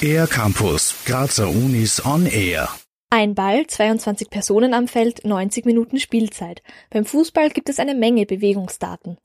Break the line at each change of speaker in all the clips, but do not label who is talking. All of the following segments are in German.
Air Campus, Grazer Unis on Air.
Ein Ball, 22 Personen am Feld, 90 Minuten Spielzeit. Beim Fußball gibt es eine Menge Bewegungsdaten.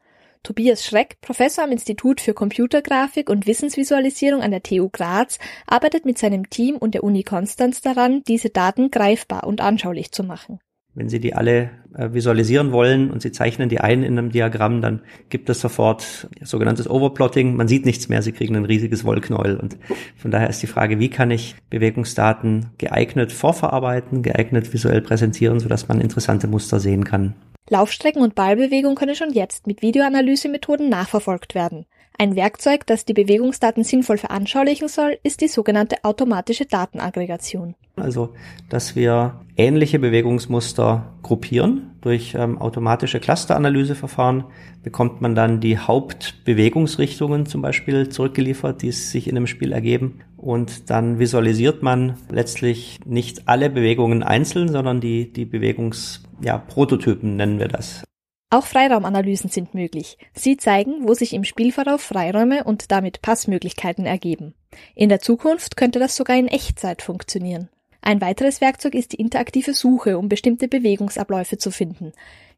Tobias Schreck, Professor am Institut für Computergrafik und Wissensvisualisierung an der TU Graz, arbeitet mit seinem Team und der Uni Konstanz daran, diese Daten greifbar und anschaulich zu machen.
Wenn Sie die alle äh, visualisieren wollen und Sie zeichnen die ein in einem Diagramm, dann gibt es sofort sogenanntes Overplotting. Man sieht nichts mehr, Sie kriegen ein riesiges Wollknäuel. Und von daher ist die Frage, wie kann ich Bewegungsdaten geeignet vorverarbeiten, geeignet visuell präsentieren, sodass man interessante Muster sehen kann.
Laufstrecken und Ballbewegung können schon jetzt mit Videoanalysemethoden nachverfolgt werden. Ein Werkzeug, das die Bewegungsdaten sinnvoll veranschaulichen soll, ist die sogenannte automatische Datenaggregation.
Also, dass wir ähnliche Bewegungsmuster gruppieren. Durch ähm, automatische Clusteranalyseverfahren bekommt man dann die Hauptbewegungsrichtungen zum Beispiel zurückgeliefert, die sich in einem Spiel ergeben. Und dann visualisiert man letztlich nicht alle Bewegungen einzeln, sondern die, die Bewegungsprototypen ja, nennen wir das.
Auch Freiraumanalysen sind möglich. Sie zeigen, wo sich im Spielverlauf Freiräume und damit Passmöglichkeiten ergeben. In der Zukunft könnte das sogar in Echtzeit funktionieren. Ein weiteres Werkzeug ist die interaktive Suche, um bestimmte Bewegungsabläufe zu finden.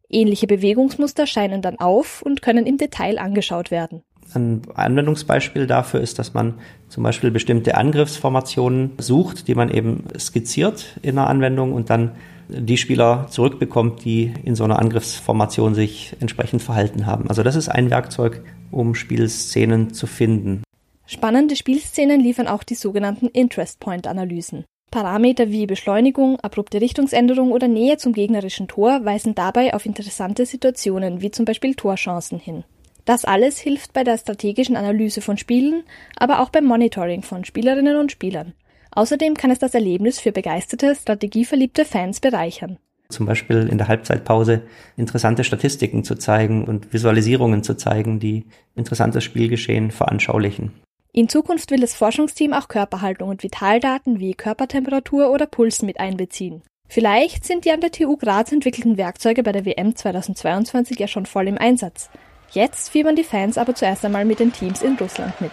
Ähnliche Bewegungsmuster scheinen dann auf und können im Detail angeschaut werden.
Ein Anwendungsbeispiel dafür ist, dass man zum Beispiel bestimmte Angriffsformationen sucht, die man eben skizziert in einer Anwendung und dann die Spieler zurückbekommt, die in so einer Angriffsformation sich entsprechend verhalten haben. Also das ist ein Werkzeug, um Spielszenen zu finden.
Spannende Spielszenen liefern auch die sogenannten Interest Point Analysen. Parameter wie Beschleunigung, abrupte Richtungsänderung oder Nähe zum gegnerischen Tor weisen dabei auf interessante Situationen wie zum Beispiel Torchancen hin. Das alles hilft bei der strategischen Analyse von Spielen, aber auch beim Monitoring von Spielerinnen und Spielern. Außerdem kann es das Erlebnis für begeisterte, strategieverliebte Fans bereichern.
Zum Beispiel in der Halbzeitpause interessante Statistiken zu zeigen und Visualisierungen zu zeigen, die interessantes Spielgeschehen veranschaulichen.
In Zukunft will das Forschungsteam auch Körperhaltung und Vitaldaten wie Körpertemperatur oder Puls mit einbeziehen. Vielleicht sind die an der TU Graz entwickelten Werkzeuge bei der WM 2022 ja schon voll im Einsatz. Jetzt fiebern die Fans aber zuerst einmal mit den Teams in Russland mit.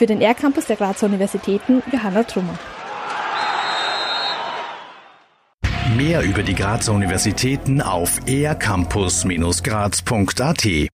Für den R-Campus der Grazer Universitäten Johanna Trummer.
Mehr über die Grazer Universitäten auf ercampus-graz.at